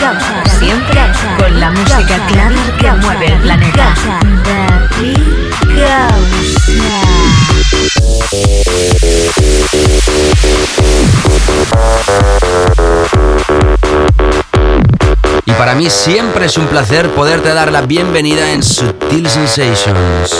Gausa. Siempre con la música clara que mueve el planeta. Y para mí siempre es un placer poderte dar la bienvenida en Sutil Sensations.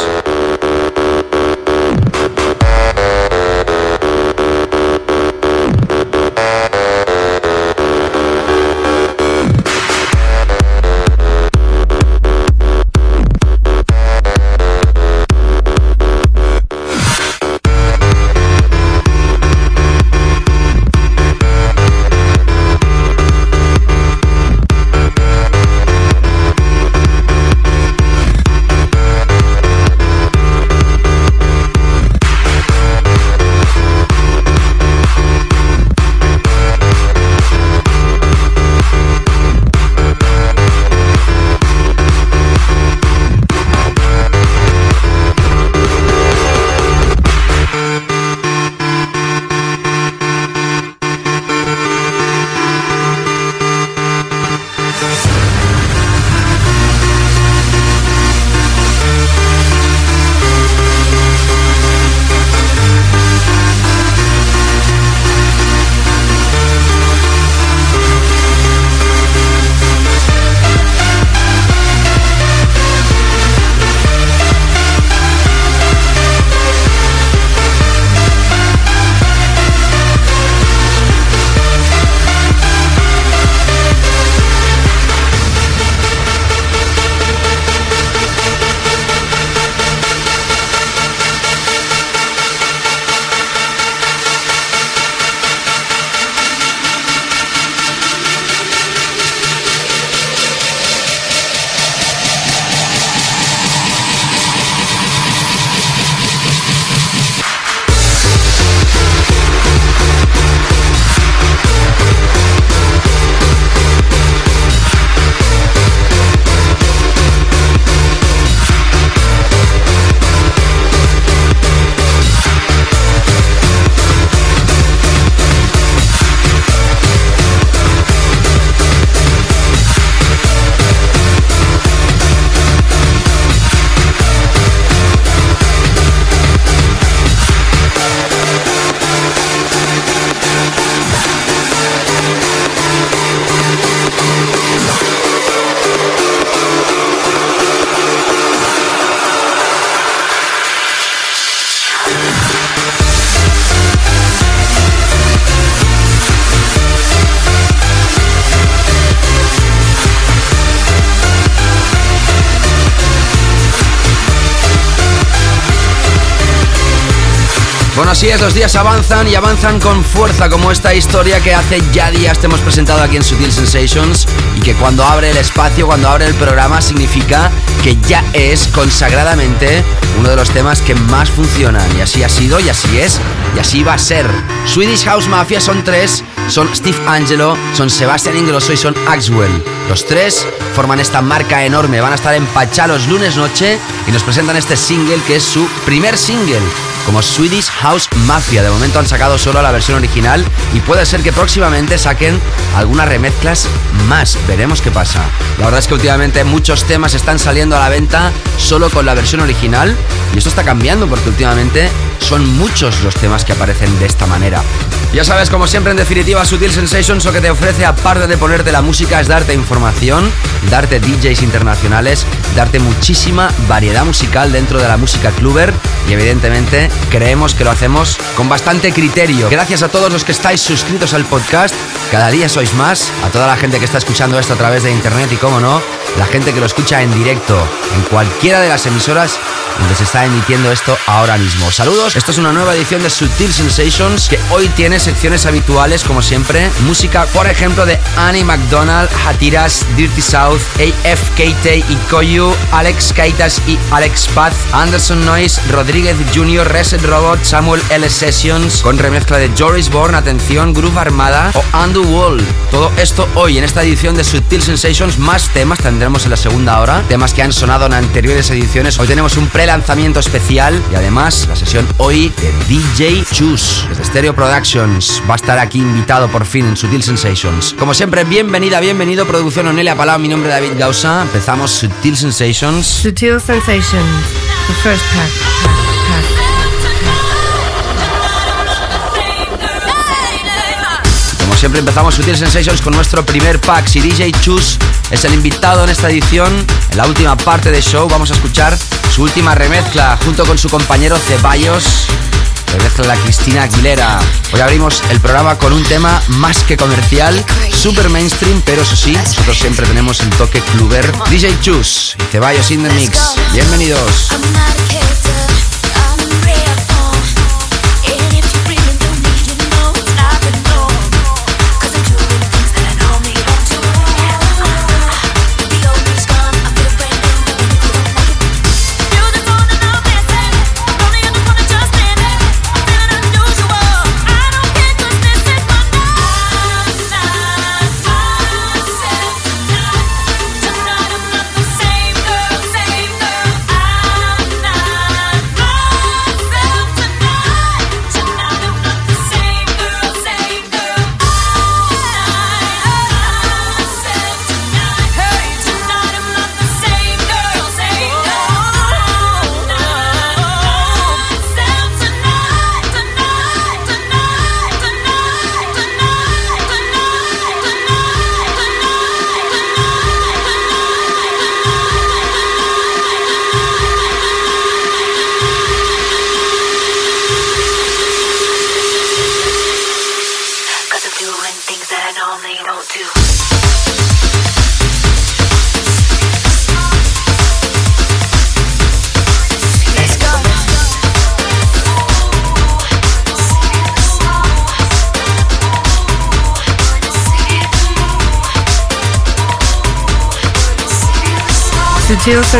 Así es, los días avanzan y avanzan con fuerza, como esta historia que hace ya días te hemos presentado aquí en Sutil Sensations y que cuando abre el espacio, cuando abre el programa, significa que ya es consagradamente uno de los temas que más funcionan. Y así ha sido, y así es, y así va a ser. Swedish House Mafia son tres, son Steve Angelo, son Sebastian Ingrosso y son Axwell. Los tres forman esta marca enorme, van a estar en Pachá los lunes noche y nos presentan este single que es su primer single como Swedish House Mafia. De momento han sacado solo la versión original y puede ser que próximamente saquen algunas remezclas más. Veremos qué pasa. La verdad es que últimamente muchos temas están saliendo a la venta solo con la versión original y esto está cambiando porque últimamente son muchos los temas que aparecen de esta manera. Ya sabes, como siempre, en definitiva, Sutil Sensations lo que te ofrece, aparte de ponerte la música, es darte información, darte DJs internacionales, darte muchísima variedad musical dentro de la música cluber y, evidentemente, creemos que lo hacemos con bastante criterio. Gracias a todos los que estáis suscritos al podcast. Cada día sois más. A toda la gente que está escuchando esto a través de internet y, como no, la gente que lo escucha en directo en cualquiera de las emisoras donde se está emitiendo esto ahora mismo. Saludos, esto es una nueva edición de Sutil Sensations que hoy tiene secciones habituales como siempre. Música, por ejemplo, de Annie McDonald, Hatiras, Dirty South, AFKT y Koyu, Alex Kaitas y Alex Paz, Anderson Noise, Rodríguez Jr., Reset Robot, Samuel L. Sessions, con remezcla de Joris Bourne, atención, Groove Armada o Andu Wall. Todo esto hoy en esta edición de Sutil Sensations, más temas tendremos en la segunda hora, temas que han sonado en anteriores ediciones. Hoy tenemos un pre lanzamiento especial y además la sesión hoy DJ Choose desde Stereo Productions. Va a estar aquí invitado por fin en Sutil Sensations. Como siempre, bienvenida, bienvenido. Producción Onelia Palau, mi nombre es David Gausa. Empezamos Sutil Sensations. Sutil Sensations, the first pack. Como siempre empezamos Sutil Sensations con nuestro primer pack. Si DJ Choose es el invitado en esta edición, en la última parte del show vamos a escuchar su última remezcla junto con su compañero Ceballos. Remezcla la Cristina Aguilera. Hoy abrimos el programa con un tema más que comercial, super mainstream, pero eso sí, nosotros siempre tenemos el toque cluber. DJ Chus y Ceballos in the Mix. Bienvenidos.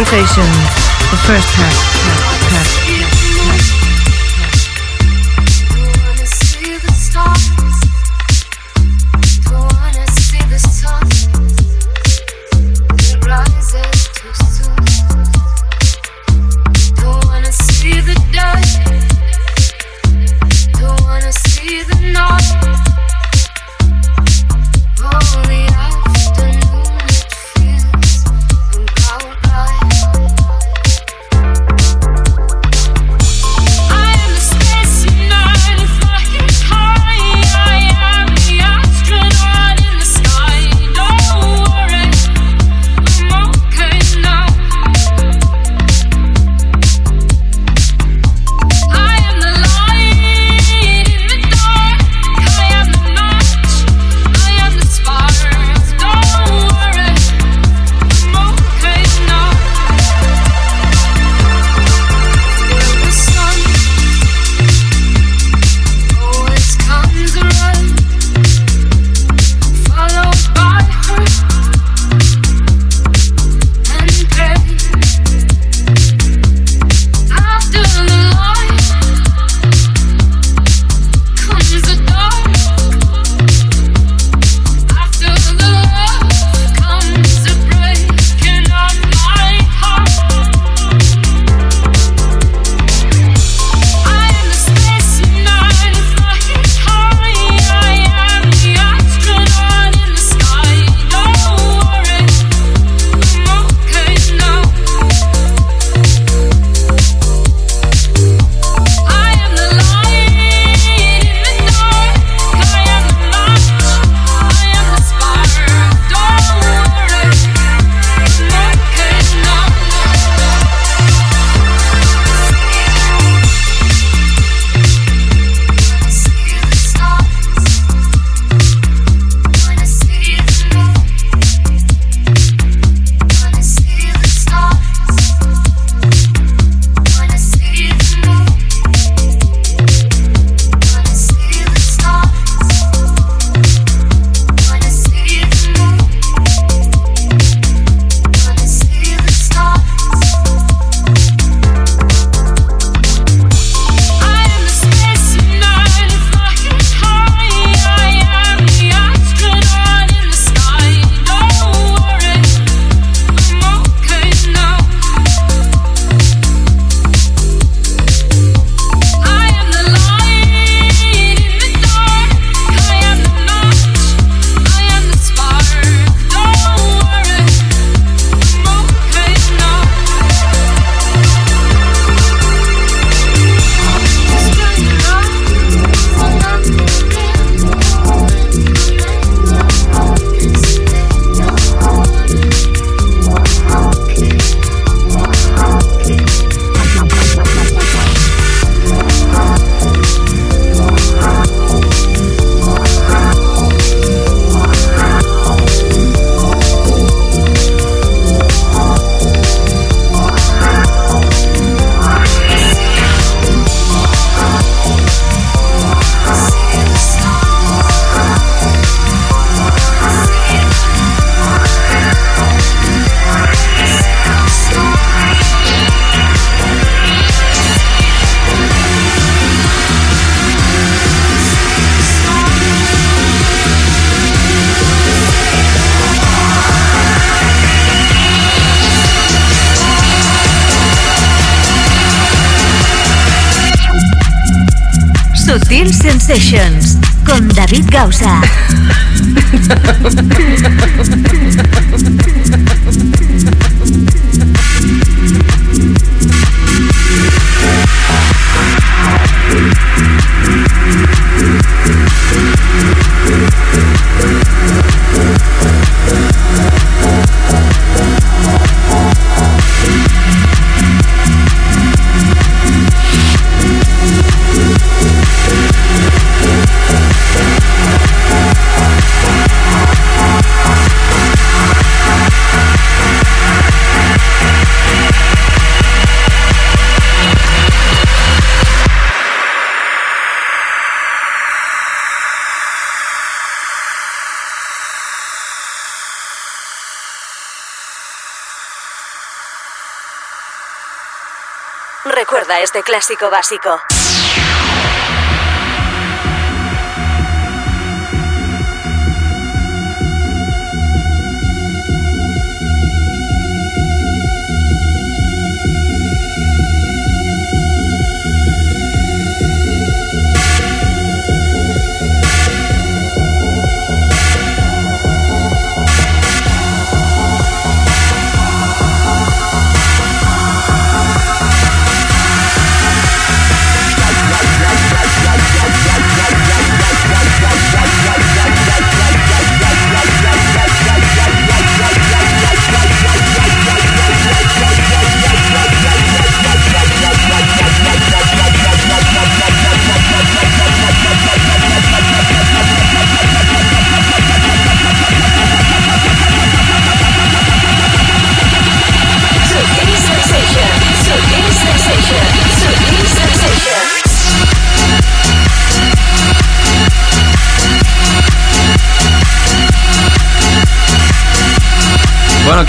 Sensations, the first pack. Recuerda este clásico básico.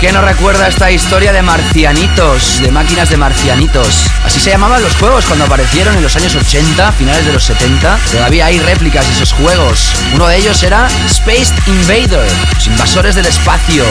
¿Quién no recuerda esta historia de marcianitos, de máquinas de marcianitos? Así se llamaban los juegos cuando aparecieron en los años 80, finales de los 70. Todavía hay réplicas de esos juegos. Uno de ellos era Space Invader, los invasores del espacio.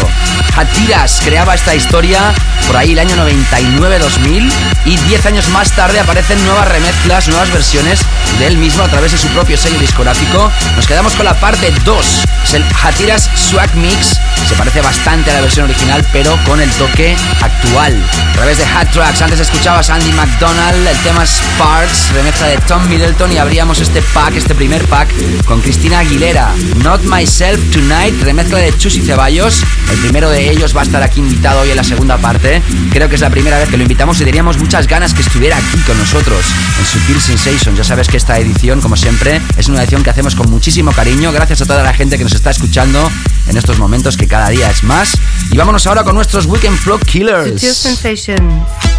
Hatiras creaba esta historia por ahí el año 99-2000 y 10 años más tarde aparecen nuevas remezclas, nuevas versiones de él mismo a través de su propio sello discográfico. Nos quedamos con la parte 2, es el Hatiras Swag Mix. Se parece bastante a la versión original pero con el toque actual. A través de Hat Tracks, antes escuchabas Andy McDonald, el tema Sparks, remezcla de Tom Middleton y abríamos este pack, este primer pack, con Cristina Aguilera. Not Myself Tonight, remezcla de Chus y Ceballos. El primero de ellos va a estar aquí invitado hoy en la segunda parte. Creo que es la primera vez que lo invitamos y teníamos muchas ganas que estuviera aquí con nosotros en Sutil Sensation. Ya sabes que esta edición, como siempre, es una edición que hacemos con muchísimo cariño. Gracias a toda la gente que nos está escuchando en estos momentos que cada día es más. Y vámonos ahora con nuestros Weekend Floor Killers.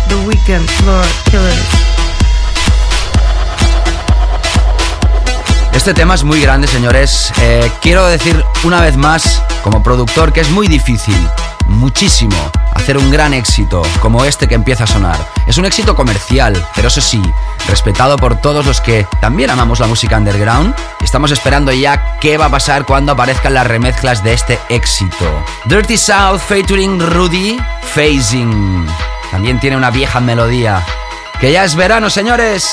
The Weekend Floor Killers. Este tema es muy grande, señores. Eh, quiero decir una vez más, como productor, que es muy difícil, muchísimo, hacer un gran éxito como este que empieza a sonar. Es un éxito comercial, pero eso sí, respetado por todos los que también amamos la música underground. Estamos esperando ya qué va a pasar cuando aparezcan las remezclas de este éxito. Dirty South featuring Rudy Phasing. También tiene una vieja melodía. Que ya es verano, señores.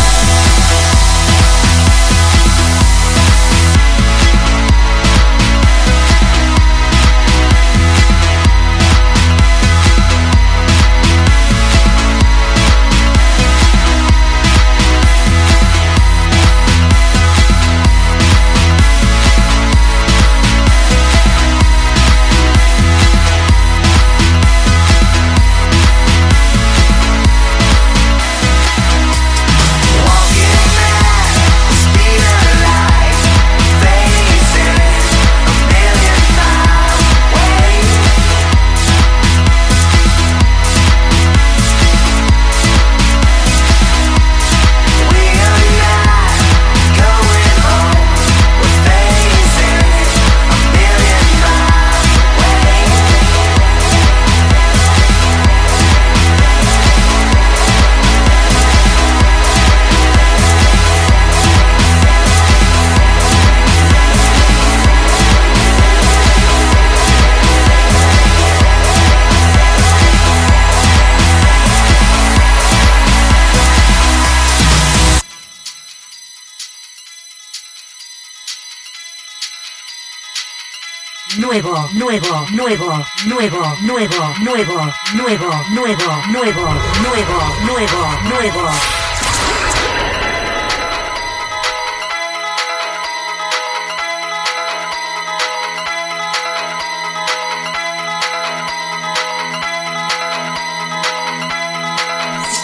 Nuevo, nuevo, nuevo, nuevo, nuevo, nuevo, nuevo, nuevo, nuevo, nuevo, nuevo, nuevo.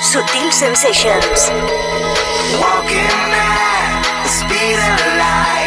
Sutil Sensations. Walking at the speed of light,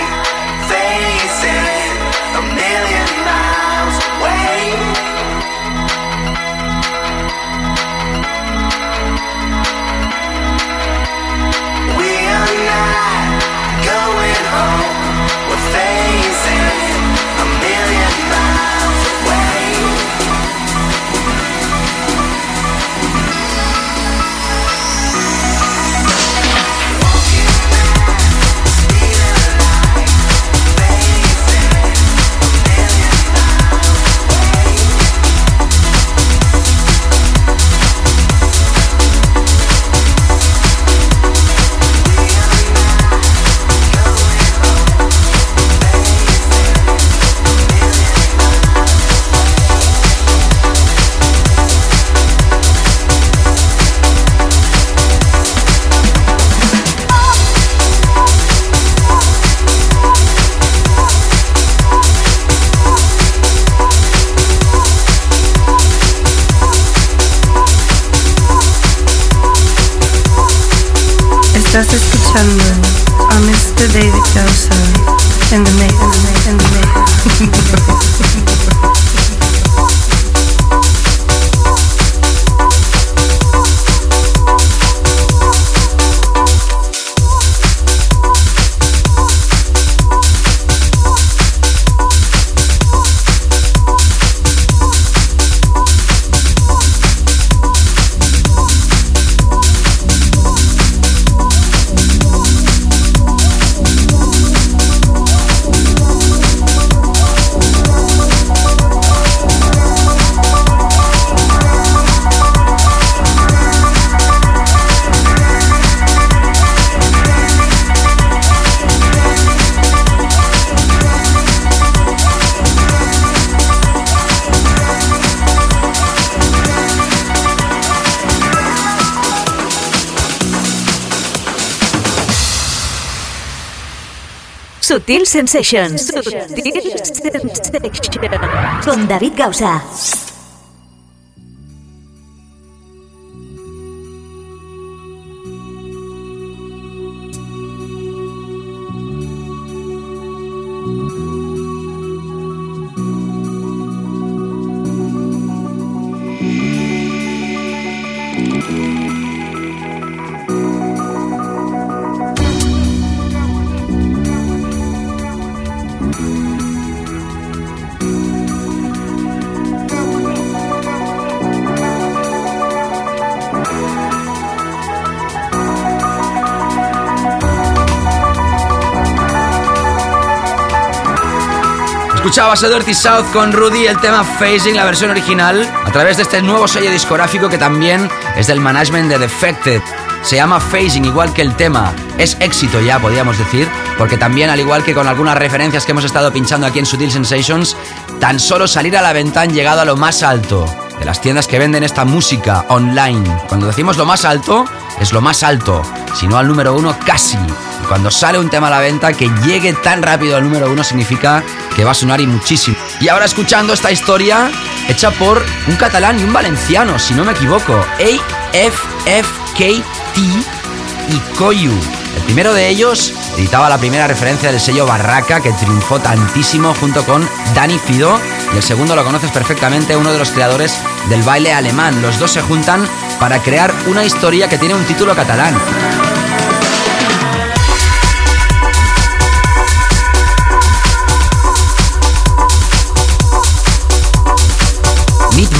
Justice Kuchumran, or Mr. David Dawson, in the mix, in the mix, in the mix. Sutil Sensations. Sutil Sensations. Con David Gausa. Escuchabas a Dirty South con Rudy, el tema Phasing, la versión original, a través de este nuevo sello discográfico que también es del management de Defected. Se llama Phasing, igual que el tema. Es éxito ya, podríamos decir, porque también, al igual que con algunas referencias que hemos estado pinchando aquí en Sutil Sensations, tan solo salir a la venta han llegado a lo más alto de las tiendas que venden esta música online. Cuando decimos lo más alto, es lo más alto, si no al número uno casi. Y cuando sale un tema a la venta, que llegue tan rápido al número uno significa que va a sonar y muchísimo. Y ahora escuchando esta historia hecha por un catalán y un valenciano, si no me equivoco, AFFKT y Koyu. El primero de ellos editaba la primera referencia del sello Barraca que triunfó tantísimo junto con Dani Fido y el segundo lo conoces perfectamente, uno de los creadores del baile alemán. Los dos se juntan para crear una historia que tiene un título catalán.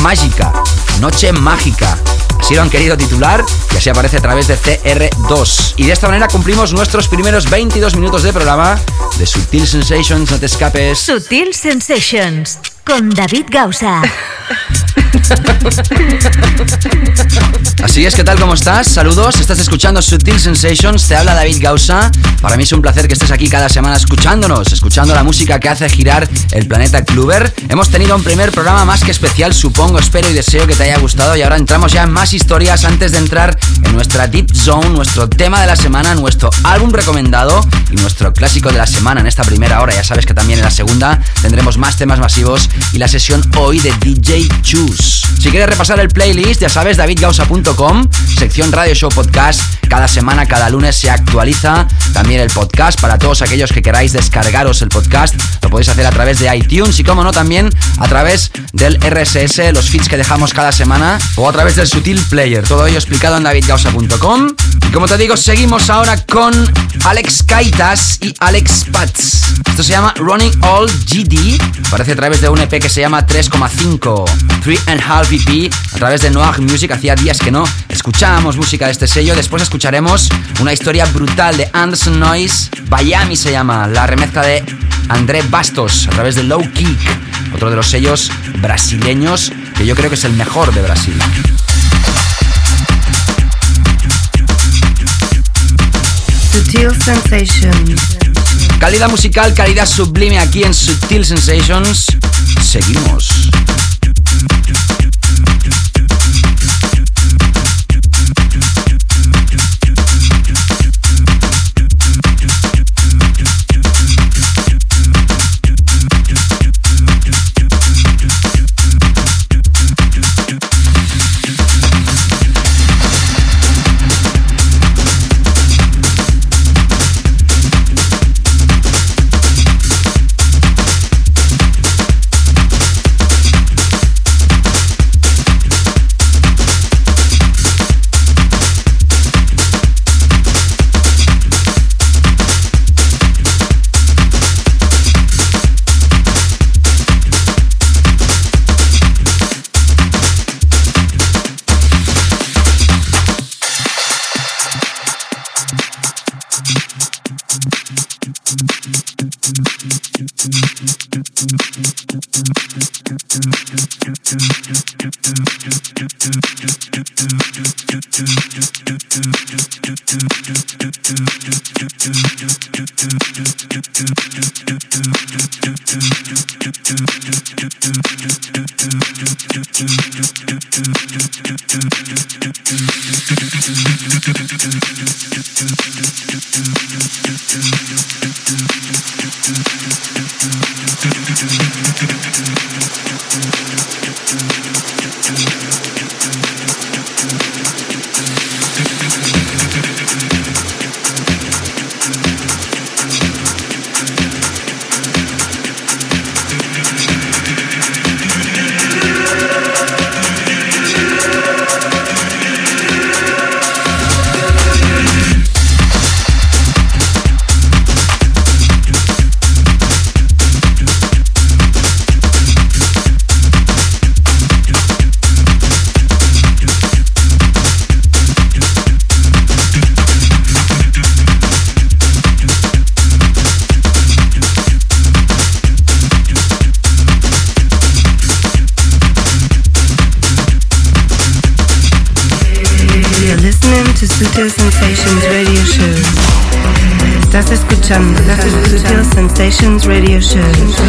Mágica, Noche Mágica. Así lo han querido titular y así aparece a través de CR2. Y de esta manera cumplimos nuestros primeros 22 minutos de programa de Sutil Sensations, no te escapes. Sutil Sensations. Con David Gausa. Así es, ¿qué tal? ¿Cómo estás? Saludos, estás escuchando Sutil Sensations, te habla David Gausa. Para mí es un placer que estés aquí cada semana escuchándonos, escuchando la música que hace girar el planeta Kluber. Hemos tenido un primer programa más que especial, supongo, espero y deseo que te haya gustado y ahora entramos ya en más historias antes de entrar en nuestra Deep Zone, nuestro tema de la semana, nuestro álbum recomendado y nuestro clásico de la semana en esta primera hora. Ya sabes que también en la segunda tendremos más temas masivos y la sesión hoy de DJ Choose. Si quieres repasar el playlist, ya sabes, davidgausa.com, sección Radio Show Podcast. Cada semana, cada lunes se actualiza también el podcast. Para todos aquellos que queráis descargaros el podcast, lo podéis hacer a través de iTunes y, como no, también a través del RSS, los feeds que dejamos cada semana, o a través del Sutil Player. Todo ello explicado en davidgausa.com. Como te digo, seguimos ahora con Alex Kaitas y Alex Pats. Esto se llama Running All GD. Aparece a través de un EP que se llama 3,5 3 and Half EP a través de Noir Music. Hacía días que no escuchábamos música de este sello. Después escucharemos una historia brutal de Anderson Noise. Miami se llama, la remezcla de André Bastos a través de Low Kick, otro de los sellos brasileños que yo creo que es el mejor de Brasil. Sutil Sensations. Calidad musical, calidad sublime aquí en Sutil Sensations. Seguimos. Radio Show.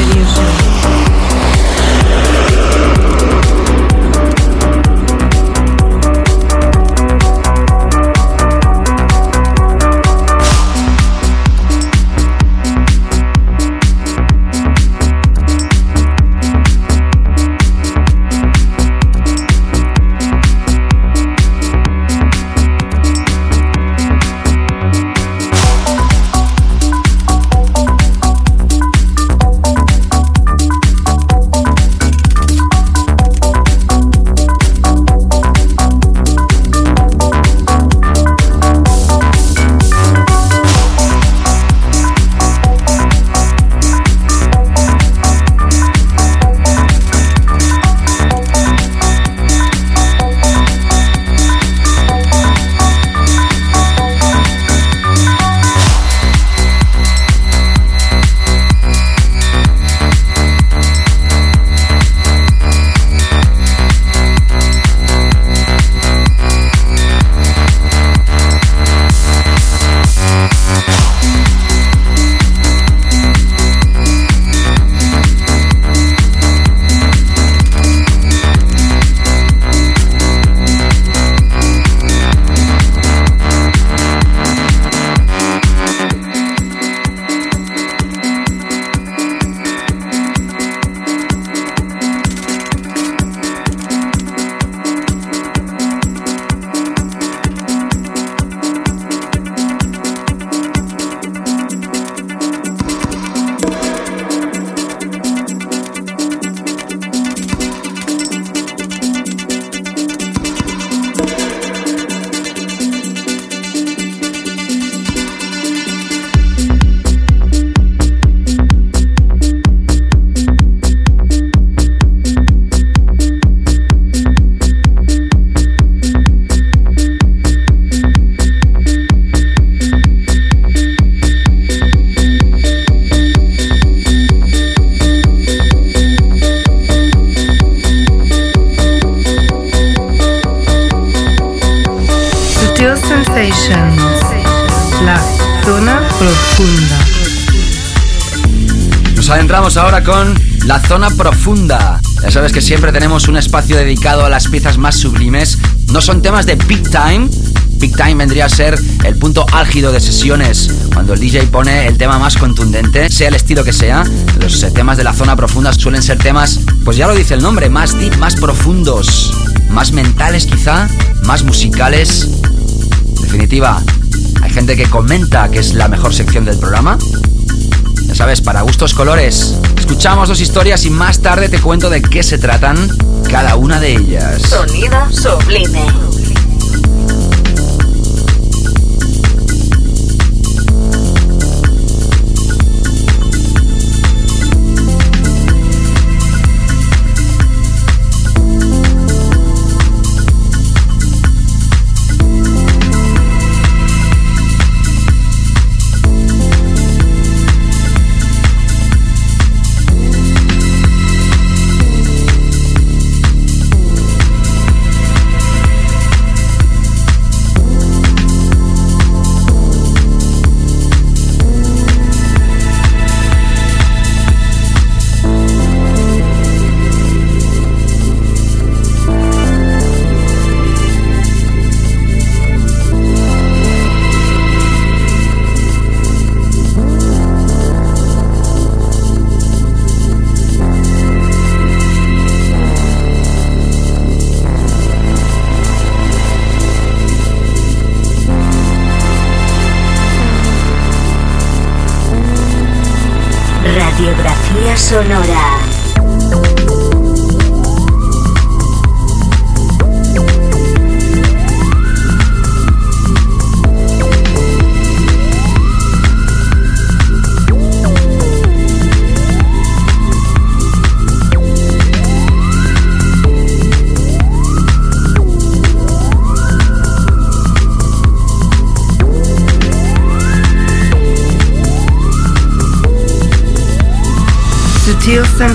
Sabes que siempre tenemos un espacio dedicado a las piezas más sublimes. No son temas de peak time. Peak time vendría a ser el punto álgido de sesiones, cuando el DJ pone el tema más contundente, sea el estilo que sea. Los eh, temas de la zona profunda suelen ser temas, pues ya lo dice el nombre, más deep, más profundos, más mentales quizá, más musicales. En definitiva, hay gente que comenta que es la mejor sección del programa. Ya sabes, para gustos colores. Escuchamos dos historias y más tarde te cuento de qué se tratan cada una de ellas. Sonido sublime.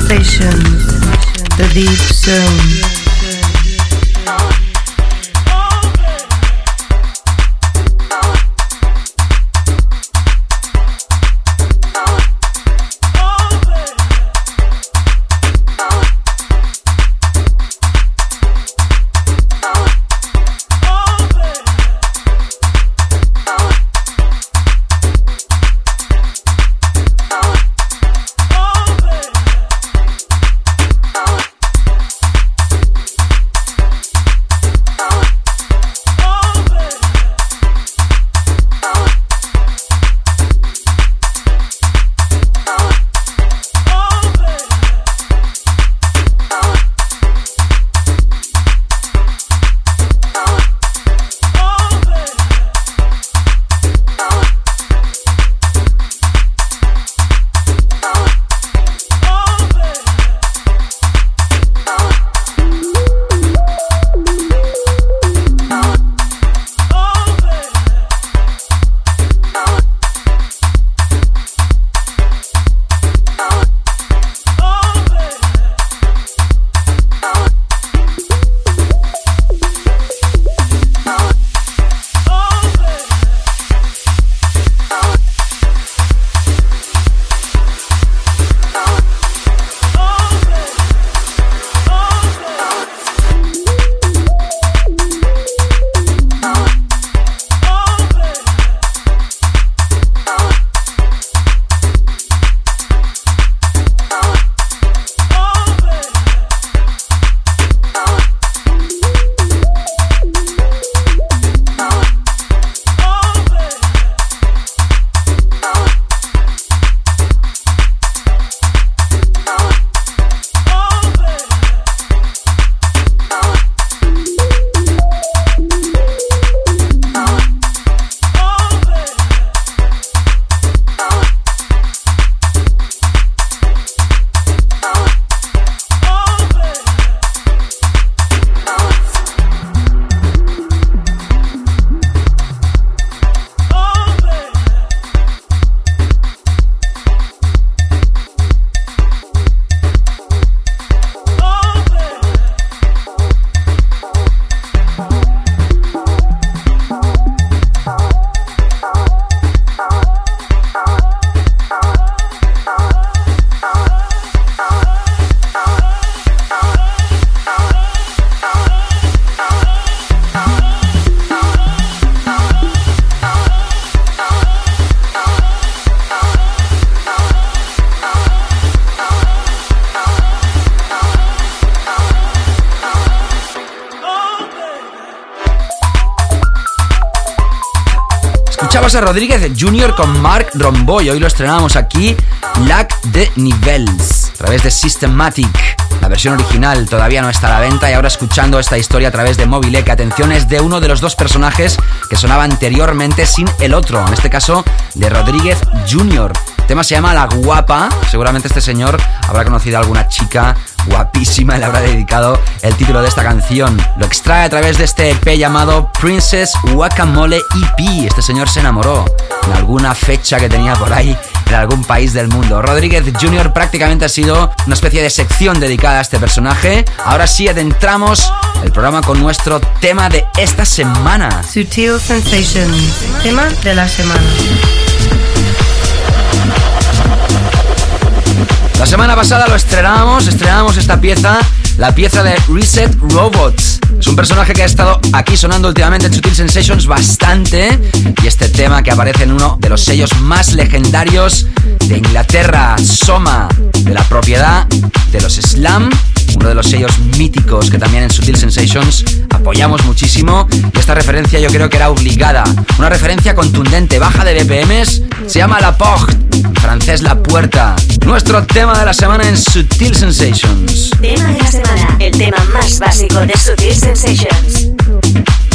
Sensations, the deep zone. Rosa Rodríguez Jr. con Mark Romboy. Hoy lo estrenamos aquí, Lac de Nivels, a través de Systematic. La versión original todavía no está a la venta y ahora escuchando esta historia a través de que atención, es de uno de los dos personajes que sonaba anteriormente sin el otro, en este caso de Rodríguez Jr. El tema se llama La Guapa. Seguramente este señor habrá conocido a alguna chica guapísima le habrá dedicado el título de esta canción. Lo extrae a través de este EP llamado Princess Guacamole EP. Este señor se enamoró en alguna fecha que tenía por ahí en algún país del mundo. Rodríguez Jr. prácticamente ha sido una especie de sección dedicada a este personaje. Ahora sí adentramos el programa con nuestro tema de esta semana. Sutil Sensations, tema de la semana. La semana pasada lo estrenamos, estrenamos esta pieza, la pieza de Reset Robots. Es un personaje que ha estado aquí sonando últimamente en Sutil Sensations bastante y este tema que aparece en uno de los sellos más legendarios de Inglaterra, Soma, de la propiedad de los Slam uno de los sellos míticos que también en Sutil Sensations apoyamos muchísimo. Y esta referencia yo creo que era obligada. Una referencia contundente, baja de BPMs, se llama La Porte, en francés La Puerta. Nuestro tema de la semana en Sutil Sensations. Tema de la semana, el tema más básico de Sutil Sensations.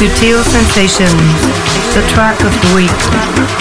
Sutil Sensations, the track of the week.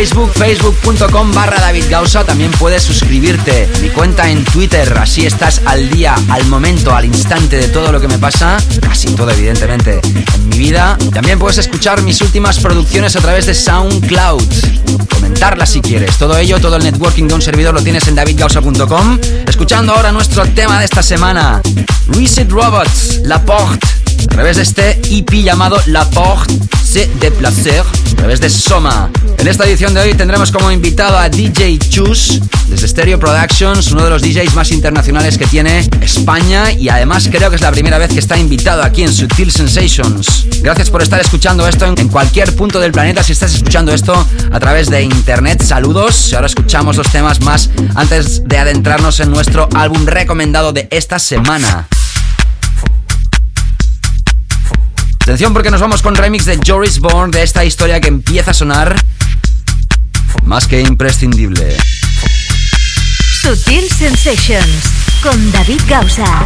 Facebook, facebook.com barra David Gausa. También puedes suscribirte mi cuenta en Twitter. Así estás al día, al momento, al instante de todo lo que me pasa. Casi todo, evidentemente, en mi vida. También puedes escuchar mis últimas producciones a través de SoundCloud. Comentarlas si quieres. Todo ello, todo el networking de un servidor lo tienes en davidgausa.com. Escuchando ahora nuestro tema de esta semana. Reset Robots, La Porte a través de este EP llamado La Porte c'est de placer, a través de Soma. En esta edición de hoy tendremos como invitado a DJ Chus desde Stereo Productions, uno de los DJs más internacionales que tiene España y además creo que es la primera vez que está invitado aquí en Sutil Sensations. Gracias por estar escuchando esto en cualquier punto del planeta si estás escuchando esto a través de internet. Saludos. Ahora escuchamos los temas más antes de adentrarnos en nuestro álbum recomendado de esta semana. Atención porque nos vamos con remix de Joris Bourne de esta historia que empieza a sonar más que imprescindible. Sutil Sensations con David Gausa.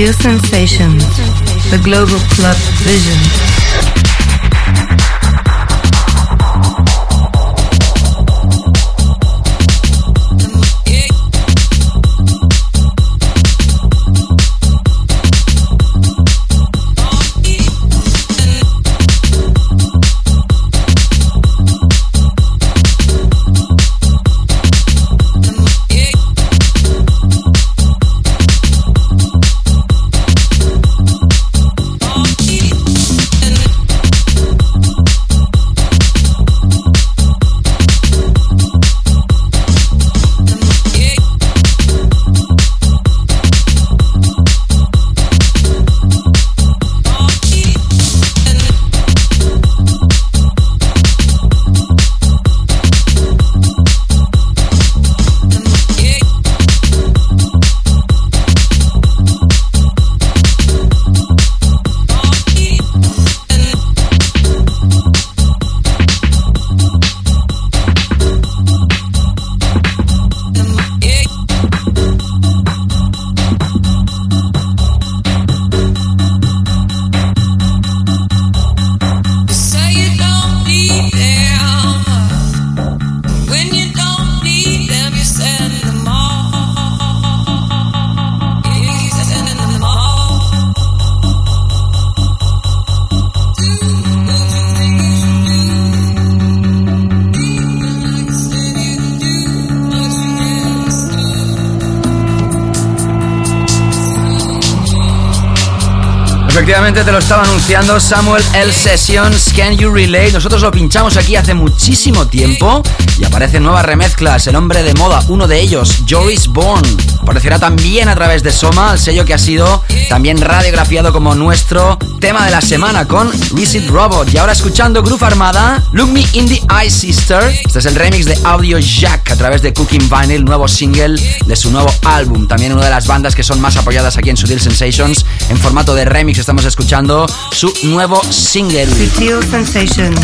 Sutil Sensations, the global club vision. Efectivamente te lo estaba anunciando Samuel L. Sessions, Can You Relate? Nosotros lo pinchamos aquí hace muchísimo tiempo y aparecen nuevas remezclas. El hombre de moda, uno de ellos, Joris Bourne, aparecerá también a través de Soma, el sello que ha sido también radiografiado como nuestro tema de la semana con Visit Robot. Y ahora escuchando Groove Armada, Look Me in the Eye Sister. Este es el remix de Audio Jack a través de Cooking Vinyl, nuevo single de su nuevo álbum. También una de las bandas que son más apoyadas aquí en Sutil Sensations en formato de remix. Estamos escuchando su nuevo single. Sutil Sensations,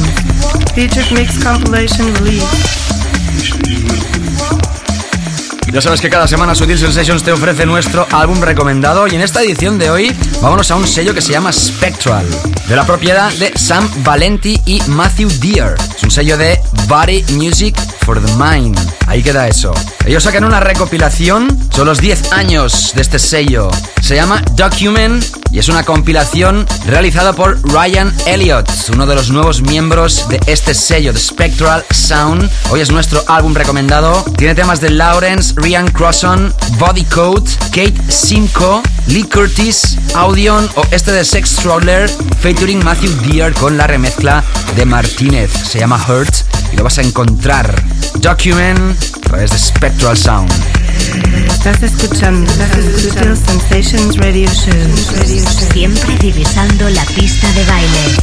featured mix compilation release. Ya sabes que cada semana Sutil Sensations te ofrece nuestro álbum recomendado y en esta edición de hoy vámonos a un sello que se llama Spectral, de la propiedad de Sam Valenti y Matthew Deere. Es un sello de Body Music for the Mind. Ahí queda eso. Ellos sacan una recopilación, son los 10 años de este sello. Se llama Document y es una compilación realizada por Ryan Elliott, uno de los nuevos miembros de este sello de Spectral Sound. Hoy es nuestro álbum recomendado. Tiene temas de Lawrence, Ryan Crosson, Body Code, Kate Simcoe, Lee Curtis, Audion o este de Sex Stroller featuring Matthew Deere con la remezcla de Martínez. Se llama Hurt y lo vas a encontrar. Document a través de Spectral Sound. Estás escuchando Sutil Sensations Radio Show. Radio Show. Siempre divisando la pista de baile.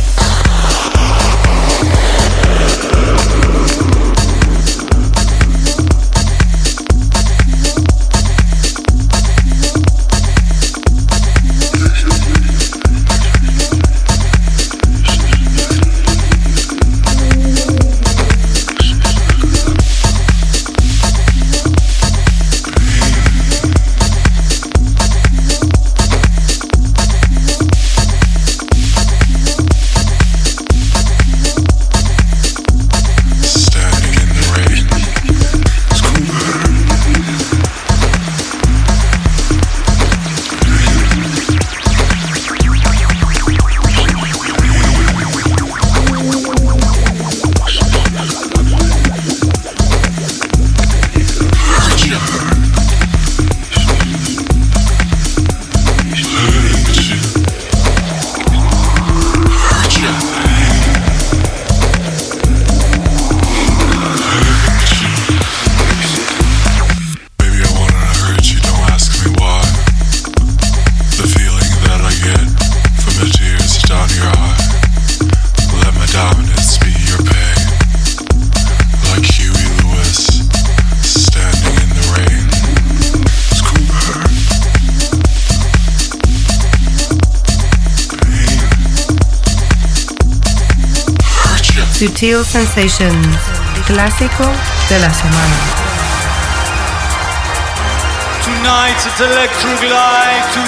Sutil Sensations, clásico de la semana. Tonight it's Electric Live 2005.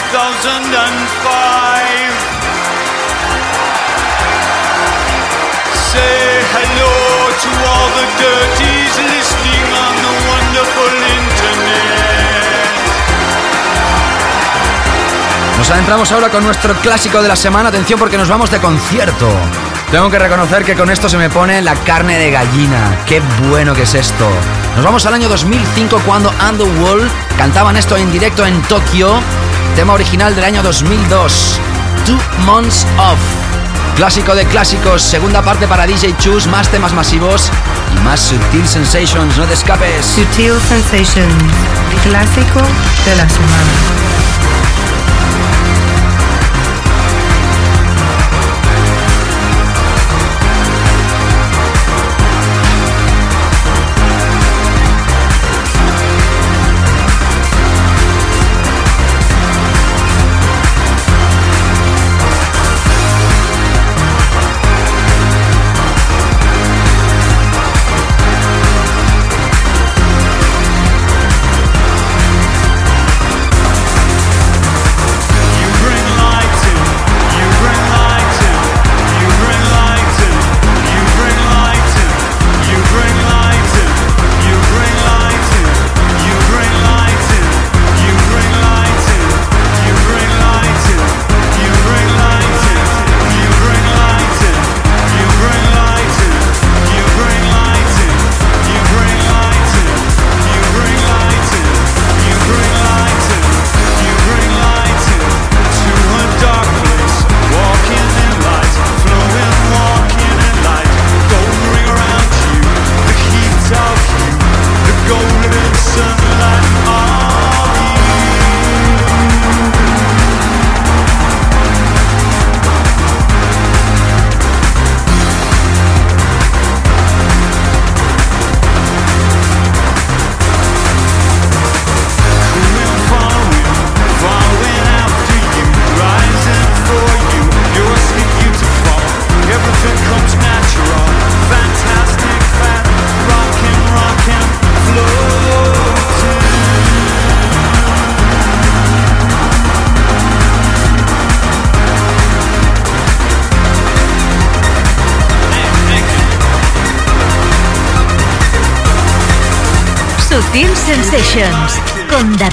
Say hello to all the dirties listening on the wonderful internet. Nos adentramos ahora con nuestro clásico de la semana. Atención porque nos vamos de concierto. Tengo que reconocer que con esto se me pone la carne de gallina. Qué bueno que es esto. Nos vamos al año 2005 cuando Underworld cantaban esto en directo en Tokio. Tema original del año 2002. Two Months Off. Clásico de clásicos, segunda parte para DJ Choose, más temas masivos y más Sutil Sensations, no te escapes. Sutil Sensations, clásico de la semana.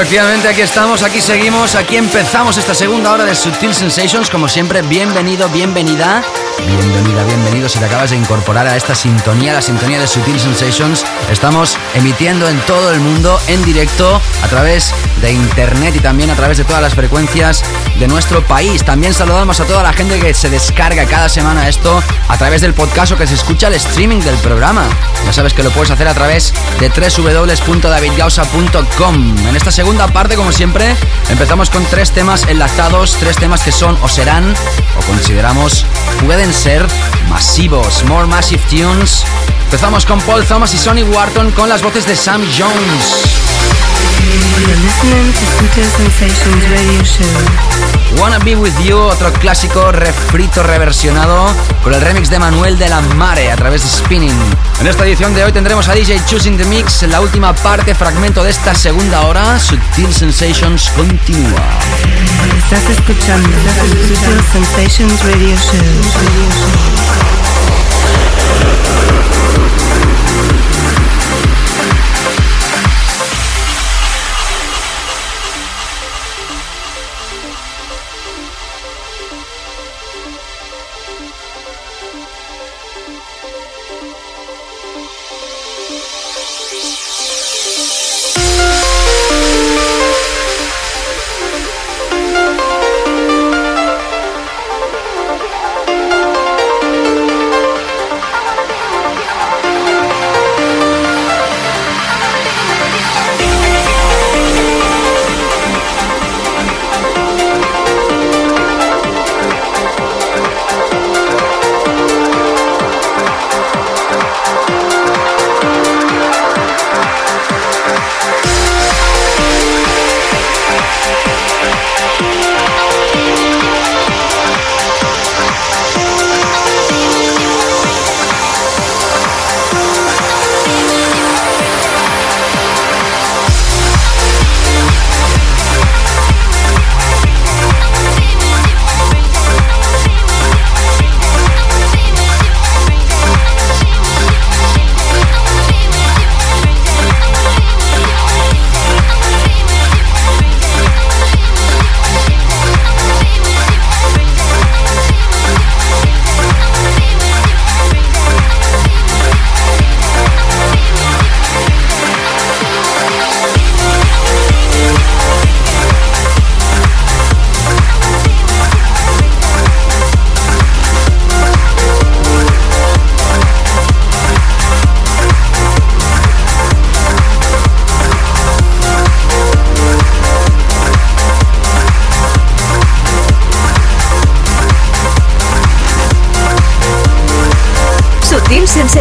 Efectivamente, aquí estamos, aquí seguimos, aquí empezamos esta segunda hora de Sutil Sensations. Como siempre, bienvenido, bienvenida. Bienvenida, bienvenido si te acabas de incorporar a esta sintonía, la sintonía de Sutil Sensations. Estamos emitiendo en todo el mundo, en directo, a través de internet y también a través de todas las frecuencias de nuestro país. También saludamos a toda la gente que se descarga cada semana esto a través del podcast o que se escucha el streaming del programa. Ya sabes que lo puedes hacer a través de www.davidgausa.com. En esta segunda parte, como siempre, empezamos con tres temas enlazados, tres temas que son o serán o consideramos pueden ser masivos, more massive tunes. Empezamos con Paul Thomas y Sonny Wharton con las voces de Sam Jones. Radio Show. Wanna Be With You, otro clásico refrito reversionado con el remix de Manuel de la Mare a través de Spinning. En esta edición de hoy tendremos a DJ Choosing the Mix la última parte, fragmento de esta segunda hora. Sutil Sensations continúa. Estás escuchando Sensations Radio Show. Thank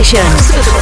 Sensations.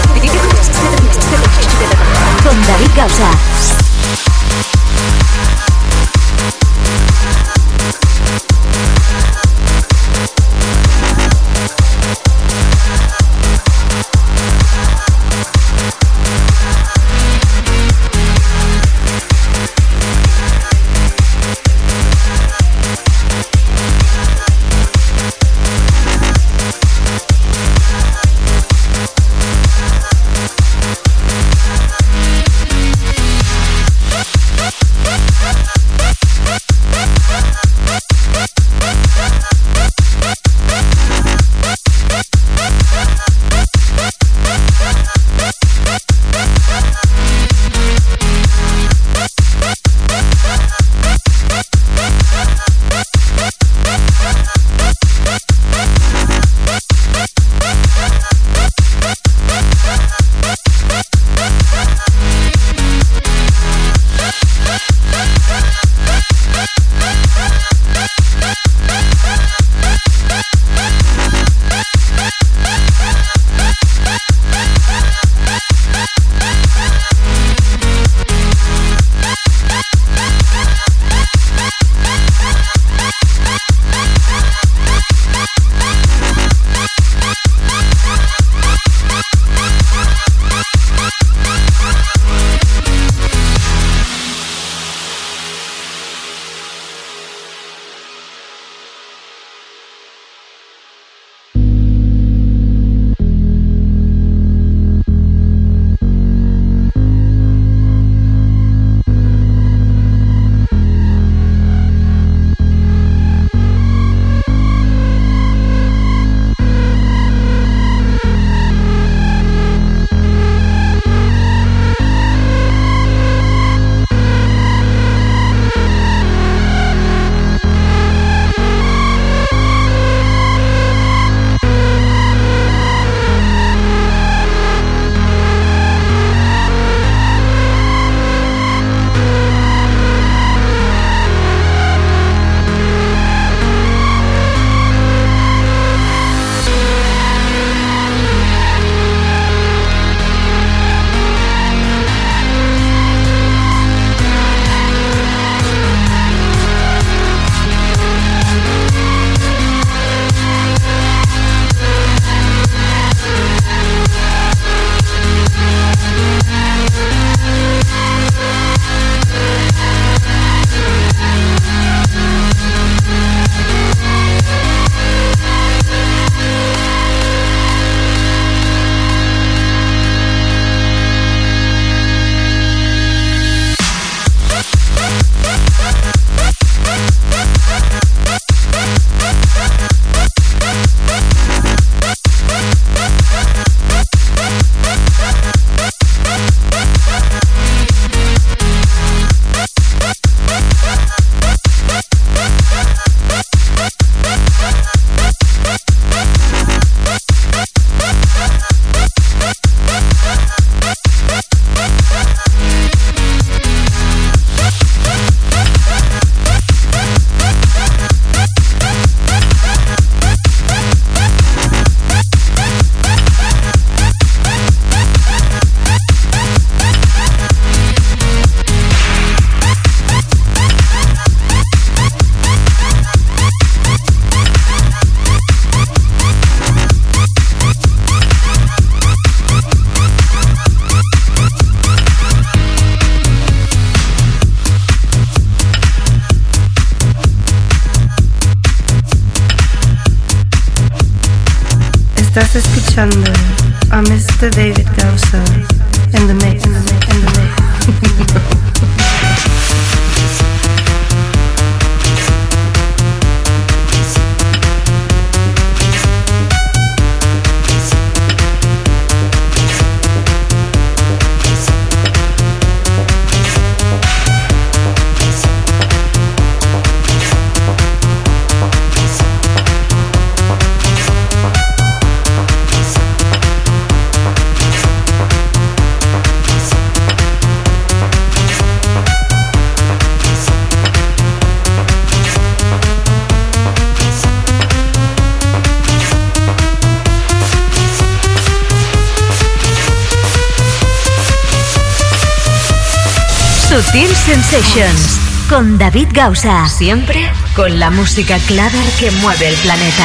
Con David Gausa. Siempre con la música clave que mueve el planeta.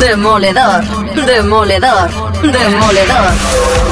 Demoledor, demoledor, demoledor.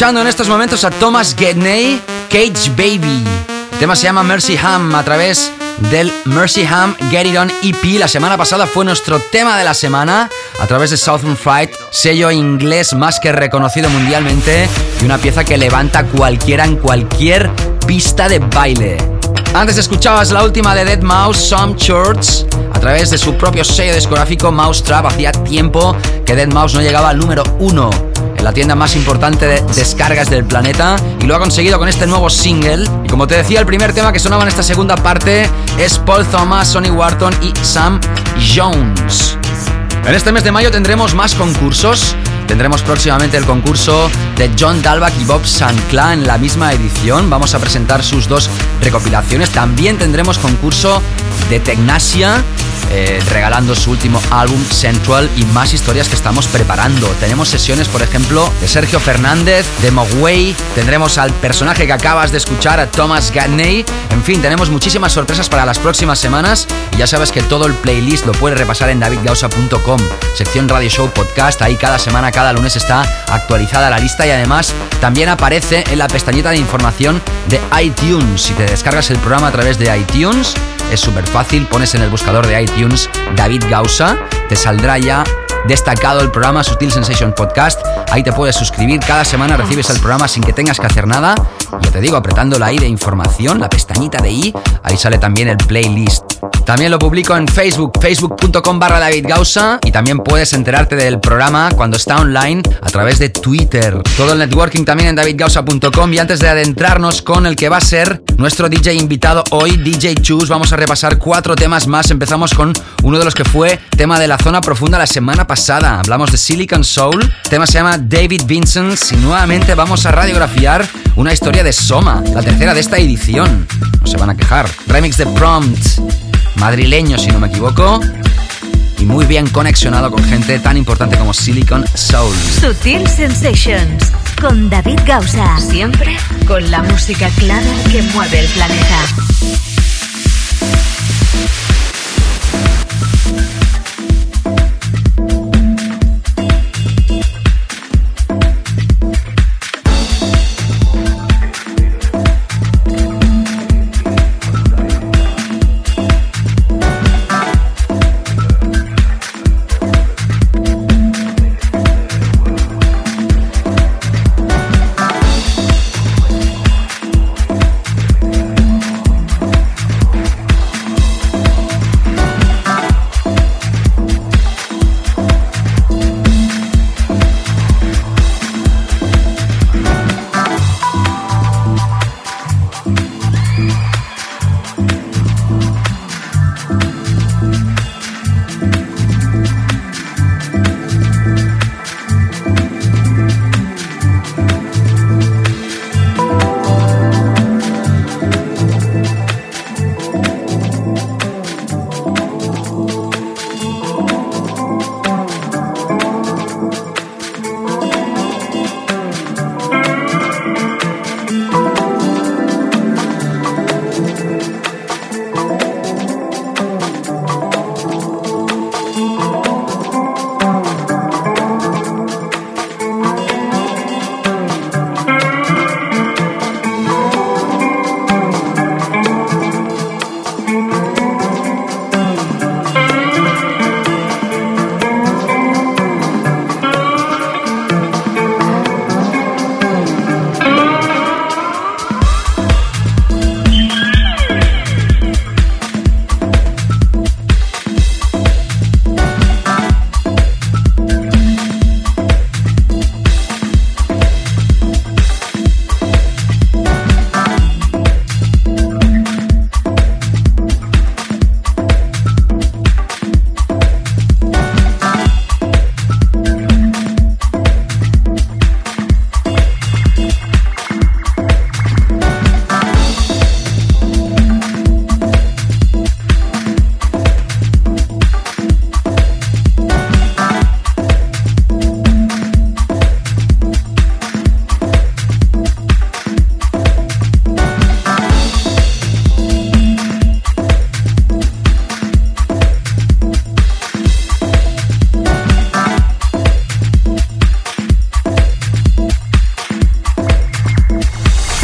Escuchando en estos momentos a Thomas Gedney, Cage Baby. El tema se llama Mercy Ham a través del Mercy Ham Get It On EP. La semana pasada fue nuestro tema de la semana a través de Southern Fright, sello inglés más que reconocido mundialmente y una pieza que levanta cualquiera en cualquier pista de baile. Antes escuchabas la última de Dead Mouse, Some Church, a través de su propio sello discográfico Mousetrap. Hacía tiempo que Dead Mouse no llegaba al número uno la tienda más importante de descargas del planeta y lo ha conseguido con este nuevo single. Y como te decía, el primer tema que sonaba en esta segunda parte es Paul Thomas, Sonny Wharton y Sam Jones. En este mes de mayo tendremos más concursos. Tendremos próximamente el concurso de John Dalbach y Bob Sancla en la misma edición. Vamos a presentar sus dos recopilaciones. También tendremos concurso de Tecnasia eh, regalando su último álbum Central y más historias que estamos preparando. Tenemos sesiones, por ejemplo, de Sergio Fernández, de Mogwai, tendremos al personaje que acabas de escuchar, a Thomas Gadney. En fin, tenemos muchísimas sorpresas para las próximas semanas y ya sabes que todo el playlist lo puedes repasar en davidgausa.com, sección Radio Show Podcast. Ahí cada semana, cada lunes está actualizada la lista y además también aparece en la pestañita de información de iTunes. Si te descargas el programa a través de iTunes, es súper fácil, pones en el buscador de iTunes David Gausa, te saldrá ya destacado el programa Sutil Sensation Podcast. Ahí te puedes suscribir, cada semana recibes el programa sin que tengas que hacer nada. Ya te digo, apretando la I de información, la pestañita de I, ahí sale también el playlist. También lo publico en Facebook, facebook.com barra David Gausa y también puedes enterarte del programa cuando está online a través de Twitter. Todo el networking también en davidgausa.com y antes de adentrarnos con el que va a ser nuestro DJ invitado hoy, DJ Choose, vamos a repasar cuatro temas más. Empezamos con uno de los que fue tema de la zona profunda la semana pasada. Hablamos de Silicon Soul, el tema se llama David Vincent y nuevamente vamos a radiografiar una historia de Soma, la tercera de esta edición. No se van a quejar. Remix de Prompt, madrileño si no me equivoco. y muy bien conexionado con gente tan importante como Silicon Soul. Sutil Sensations con David Gausa. Siempre con la música clara que mueve el planeta.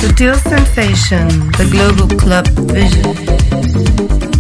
Sutil Sensation, the Global Club Vision.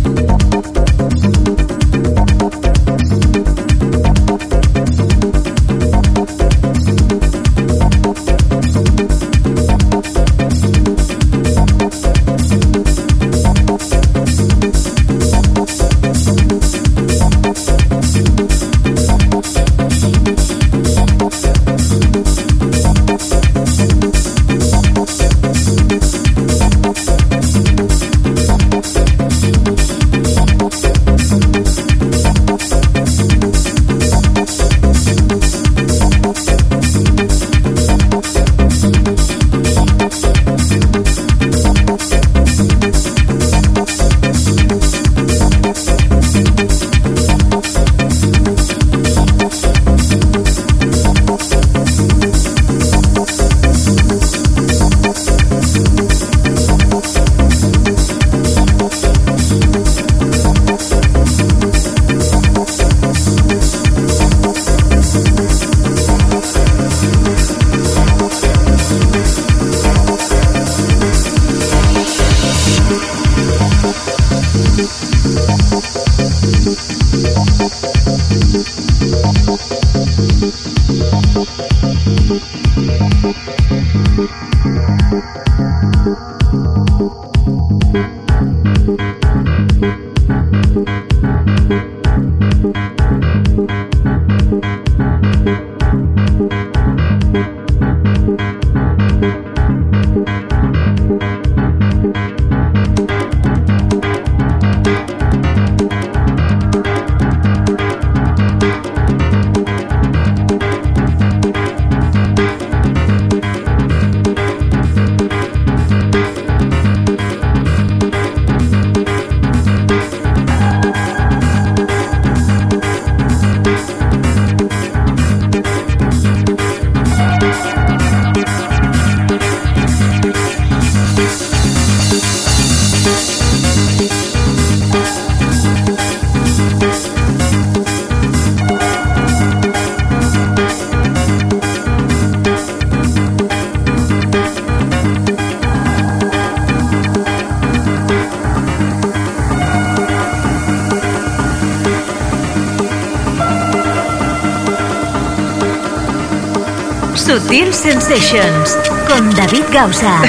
Gausa.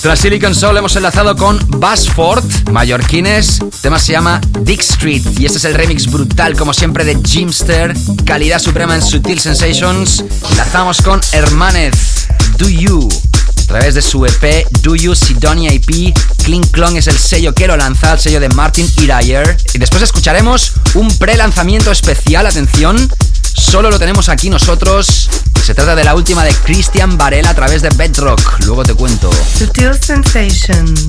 Tras Silicon Soul hemos enlazado con Buzzford, mallorquines. El tema se llama Dick Street y este es el remix brutal, como siempre, de Jimster. Calidad suprema en Sutil Sensations. Enlazamos con Hermanez, Do You. Través de su EP Do You Sidonia EP, Clean Clong es el sello que lo lanza, el sello de Martin Irayer. Y después escucharemos un pre-lanzamiento especial, atención, solo lo tenemos aquí nosotros. Se trata de la última de Christian Varela a través de Bedrock. Luego te cuento. Sutil Sensations.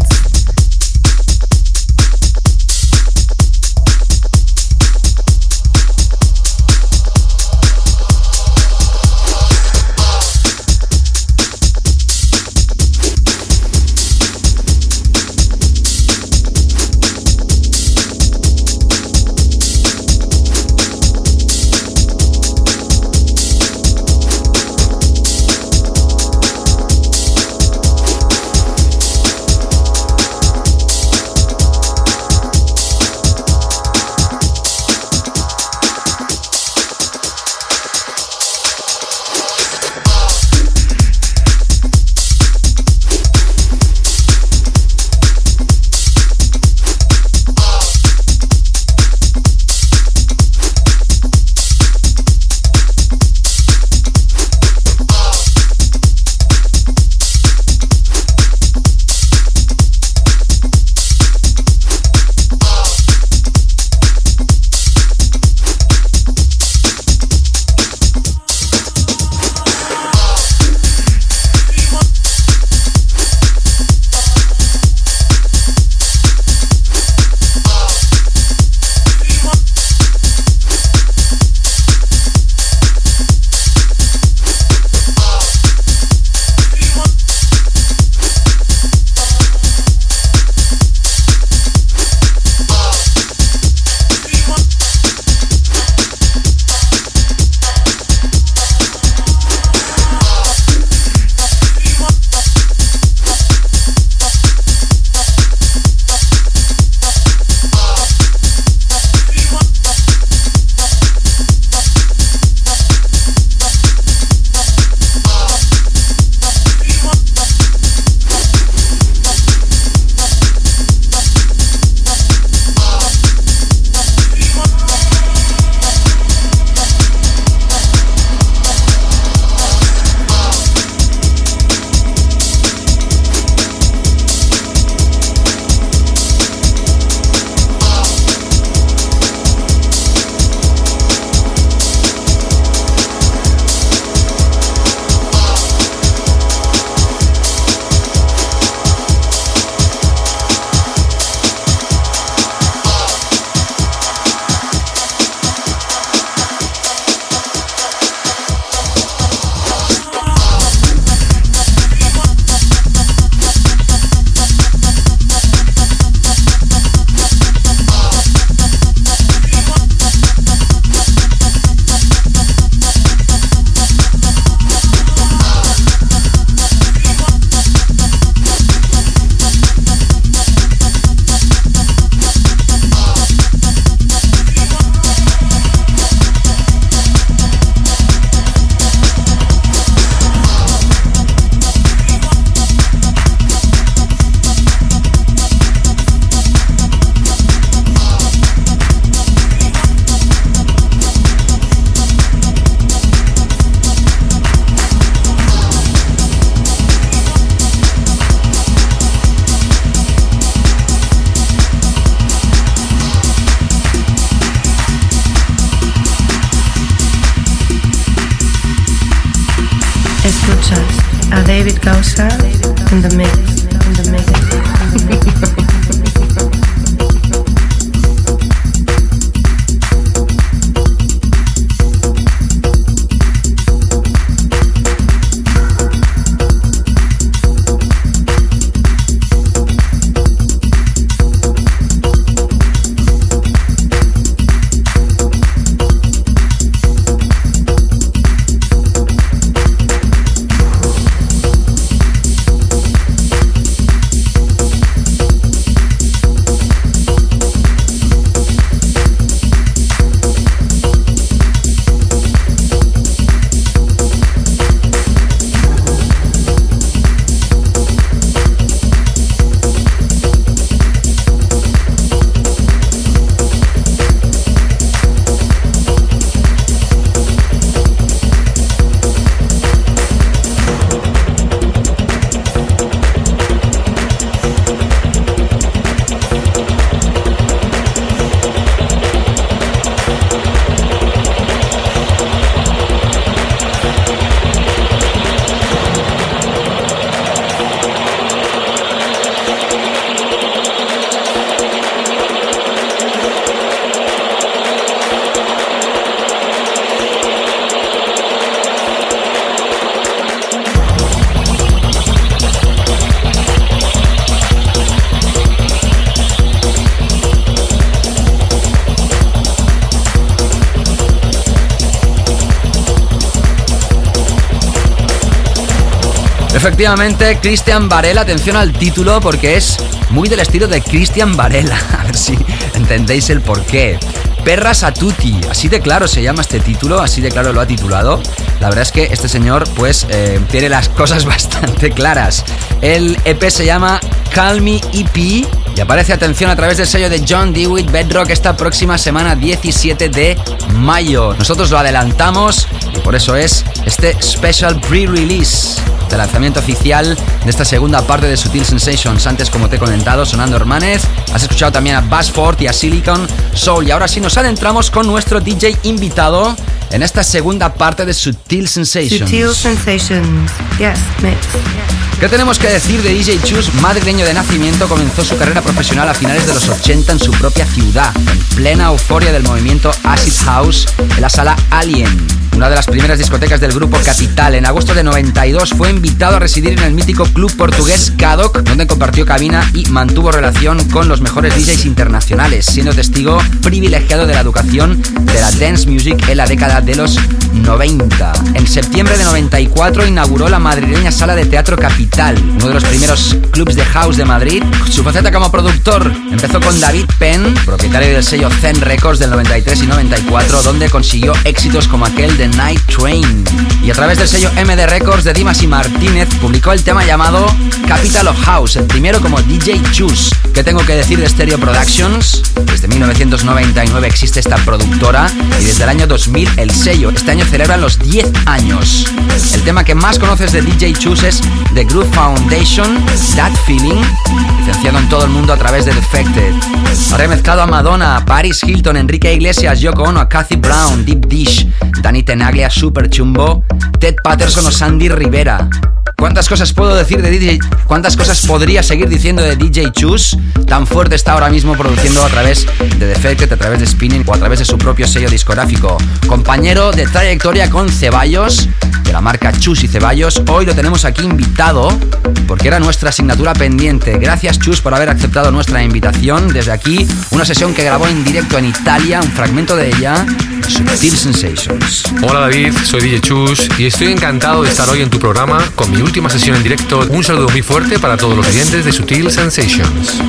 Efectivamente, Christian Varela, atención al título porque es muy del estilo de Christian Varela. A ver si entendéis el porqué. Perras a tutti, así de claro se llama este título, así de claro lo ha titulado. La verdad es que este señor pues eh, tiene las cosas bastante claras. El EP se llama Call Me EP y aparece atención a través del sello de John Dewitt Bedrock esta próxima semana 17 de mayo. Nosotros lo adelantamos y por eso es este special pre-release de lanzamiento oficial de esta segunda parte de Sutil Sensations. Antes, como te he comentado, sonando Hermanes. Has escuchado también a Buzzford y a Silicon Soul. Y ahora sí nos adentramos con nuestro DJ invitado en esta segunda parte de Sutil Sensations. Sutil Sensations. Yes, mix. ¿Qué tenemos que decir de DJ Chus? Madrileño de nacimiento, comenzó su carrera profesional a finales de los 80 en su propia ciudad, en plena euforia del movimiento Acid House en la sala Alien, una de las primeras discotecas del grupo Capital. En agosto de 92 fue invitado a residir en el mítico club portugués Cadok, donde compartió cabina y mantuvo relación con los mejores DJs internacionales, siendo testigo privilegiado de la educación de la dance music en la década de los 90. En septiembre de 94 inauguró la madrileña sala de teatro Capital, uno de los primeros clubs de house de Madrid. Su faceta como productor empezó con David Penn, propietario del sello Zen Records del 93 y 94, donde consiguió éxitos como aquel de Night Train. Y a través del sello MD Records de Dimas y Martínez publicó el tema llamado Capital of House, el primero como DJ Choose. ¿Qué tengo que decir de Stereo Productions? Desde 1999 existe esta productora y desde el año 2000 el sello. Este año celebran los 10 años. El tema que más conoces de DJ Choose es The Groove Foundation, That Feeling, licenciado en todo el mundo a través de Defected. Remezclado a Madonna, Paris Hilton, Enrique Iglesias, Yoko Ono, Kathy Brown, Deep Dish, Danny Tenaglia, Super Chumbo, Ted Patterson o Sandy Rivera. ¿Cuántas cosas puedo decir de DJ? ¿Cuántas cosas podría seguir diciendo de DJ Chus? Tan fuerte está ahora mismo produciendo a través de Defected, a través de Spinning o a través de su propio sello discográfico. Compañero de trayectoria con Ceballos, de la marca Chus y Ceballos. Hoy lo tenemos aquí invitado porque era nuestra asignatura pendiente. Gracias Chus por haber aceptado nuestra invitación. Desde aquí, una sesión que grabó en directo en Italia, un fragmento de ella, Subtil Sensations. Hola David, soy DJ Chus y estoy encantado de estar hoy en tu programa con mi última sesión en directo. Un saludo muy fuerte para todos los oyentes de Sutil Sensations.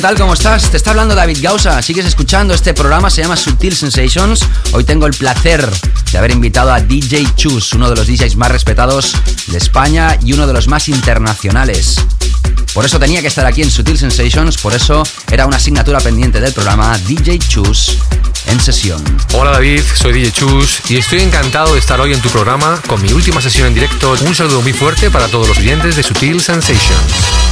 ¿Qué tal? ¿Cómo estás? Te está hablando David Gausa. Sigues escuchando este programa, se llama Sutil Sensations. Hoy tengo el placer de haber invitado a DJ Chus, uno de los DJs más respetados de España y uno de los más internacionales. Por eso tenía que estar aquí en Sutil Sensations, por eso era una asignatura pendiente del programa DJ Chus en sesión. Hola David, soy DJ Chus y estoy encantado de estar hoy en tu programa con mi última sesión en directo. Un saludo muy fuerte para todos los oyentes de Sutil Sensations.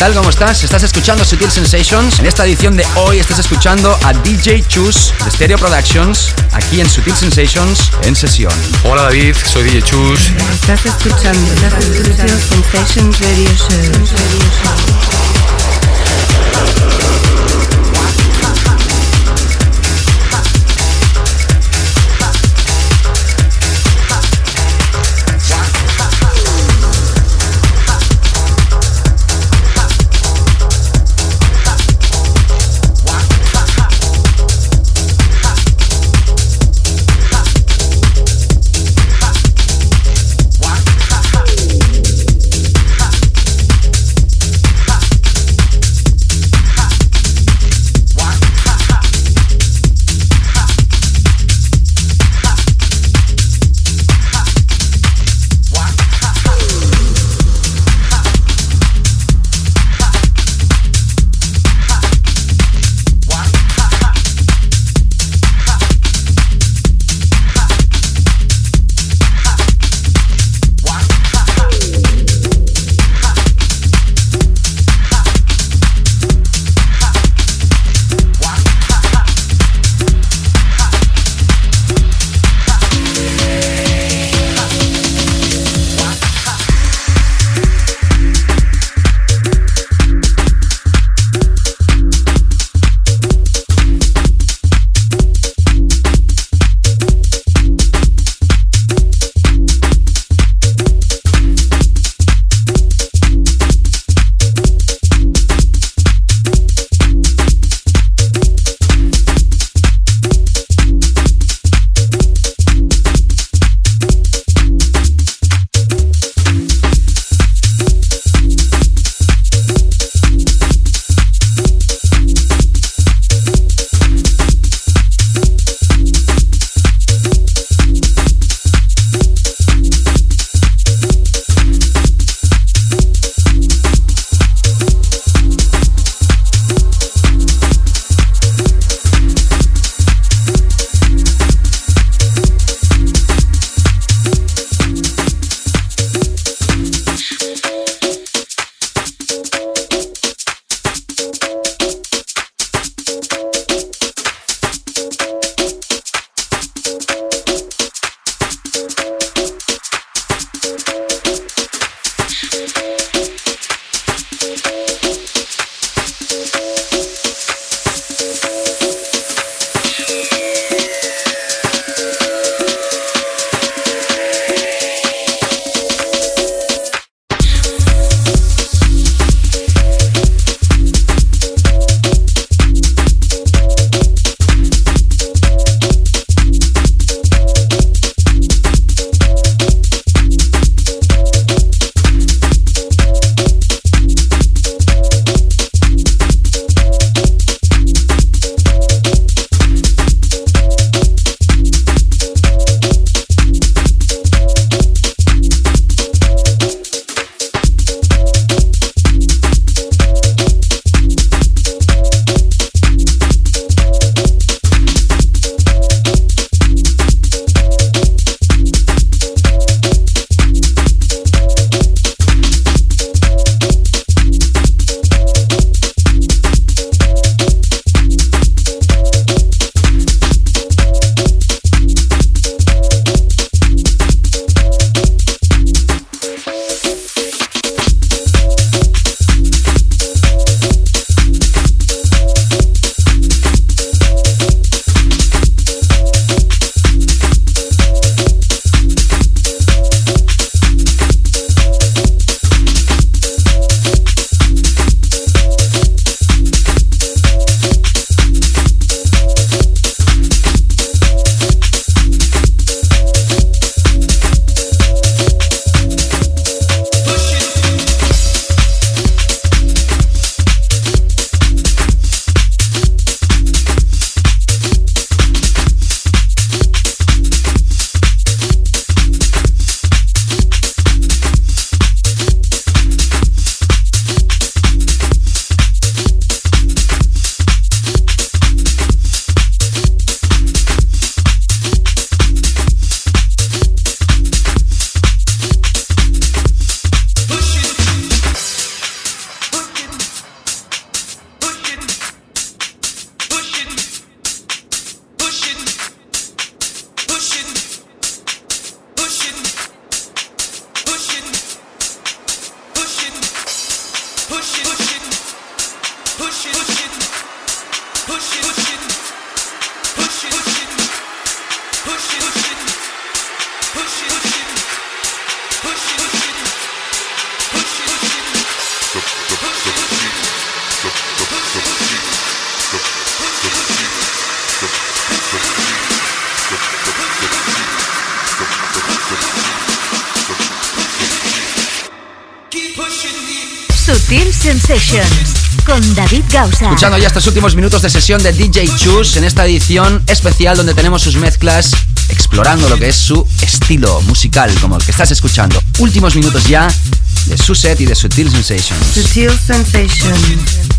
Tal? ¿Cómo estás? Estás escuchando Sutil Sensations. En esta edición de hoy estás escuchando a DJ Chus de Stereo Productions aquí en Sutil Sensations en sesión. Hola David, soy DJ Chus. Estás escuchando Sutil Sensations Radio Show. David Gausa. Escuchando ya estos últimos minutos de sesión de DJ Chus en esta edición especial donde tenemos sus mezclas explorando lo que es su estilo musical, como el que estás escuchando. Últimos minutos ya de su set y de Sutil Sensations. Sutil Sensations.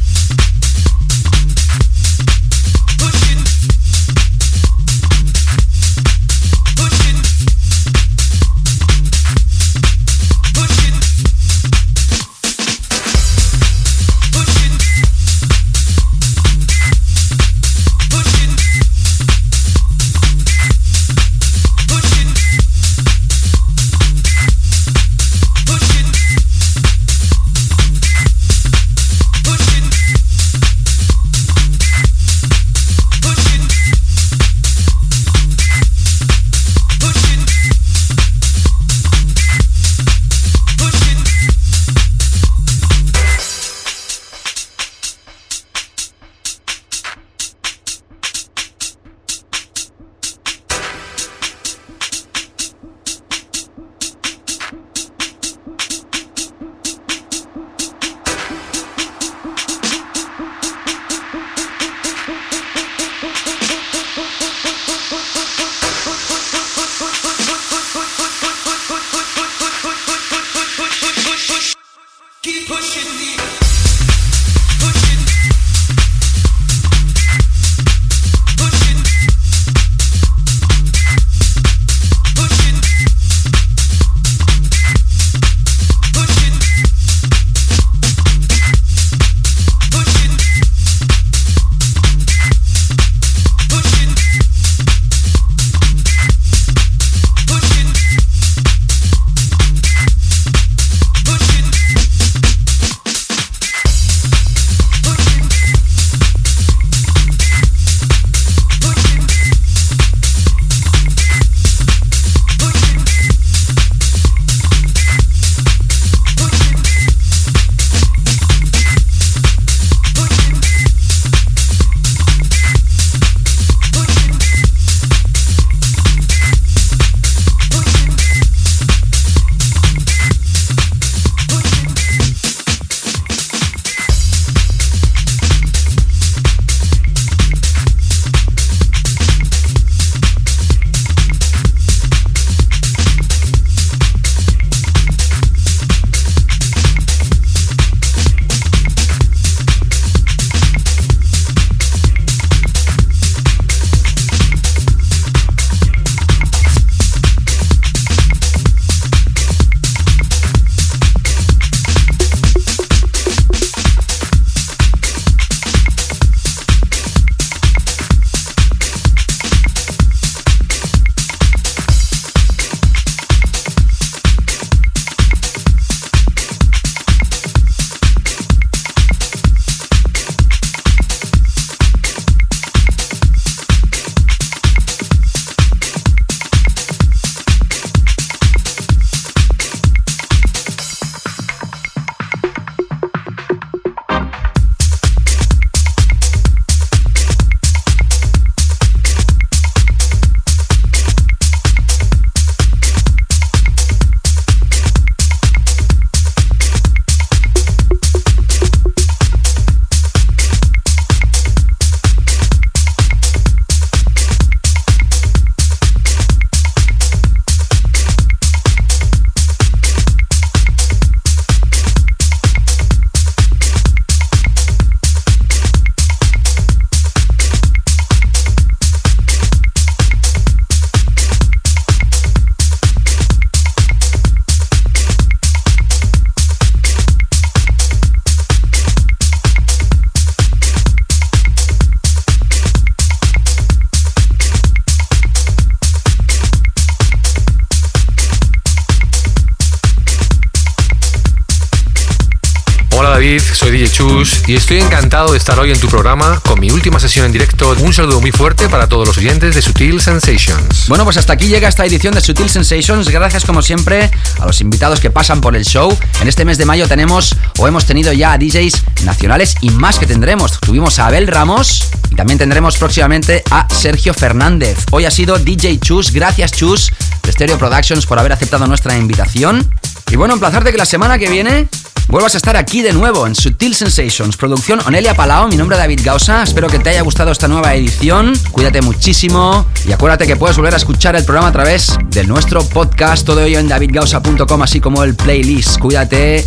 Y estoy encantado de estar hoy en tu programa con mi última sesión en directo. Un saludo muy fuerte para todos los oyentes de Sutil Sensations. Bueno, pues hasta aquí llega esta edición de Sutil Sensations. Gracias como siempre a los invitados que pasan por el show. En este mes de mayo tenemos o hemos tenido ya a DJs nacionales y más que tendremos. Tuvimos a Abel Ramos y también tendremos próximamente a Sergio Fernández. Hoy ha sido DJ Chus. Gracias Chus de Stereo Productions por haber aceptado nuestra invitación. Y bueno, emplazarte que la semana que viene vuelvas a estar aquí de nuevo en Sutil Sensations, producción Onelia Palao, mi nombre es David Gausa, espero que te haya gustado esta nueva edición, cuídate muchísimo y acuérdate que puedes volver a escuchar el programa a través de nuestro podcast, todo ello en davidgausa.com, así como el playlist, cuídate,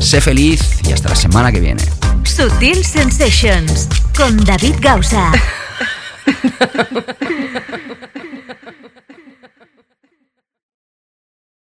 sé feliz y hasta la semana que viene. Sutil Sensations con David Gausa.